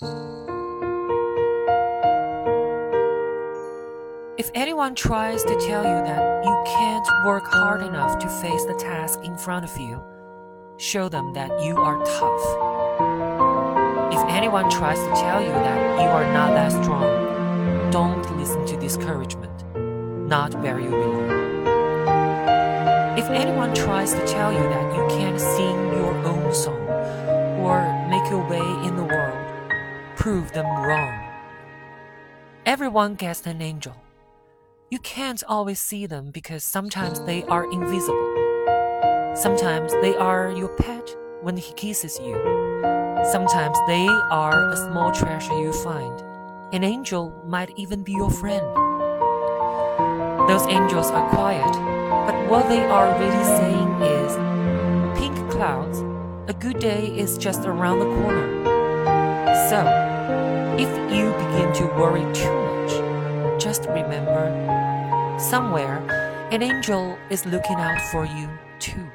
If anyone tries to tell you that you can't work hard enough to face the task in front of you, show them that you are tough. If anyone tries to tell you that you are not that strong, don't listen to discouragement, not where you belong. If anyone tries to tell you that you can't sing your own song or make your way in prove them wrong. Everyone gets an angel. You can't always see them because sometimes they are invisible. Sometimes they are your pet when he kisses you. Sometimes they are a small treasure you find. An angel might even be your friend. Those angels are quiet, but what they are really saying is pink clouds, a good day is just around the corner. You begin to worry too much, just remember somewhere an angel is looking out for you too.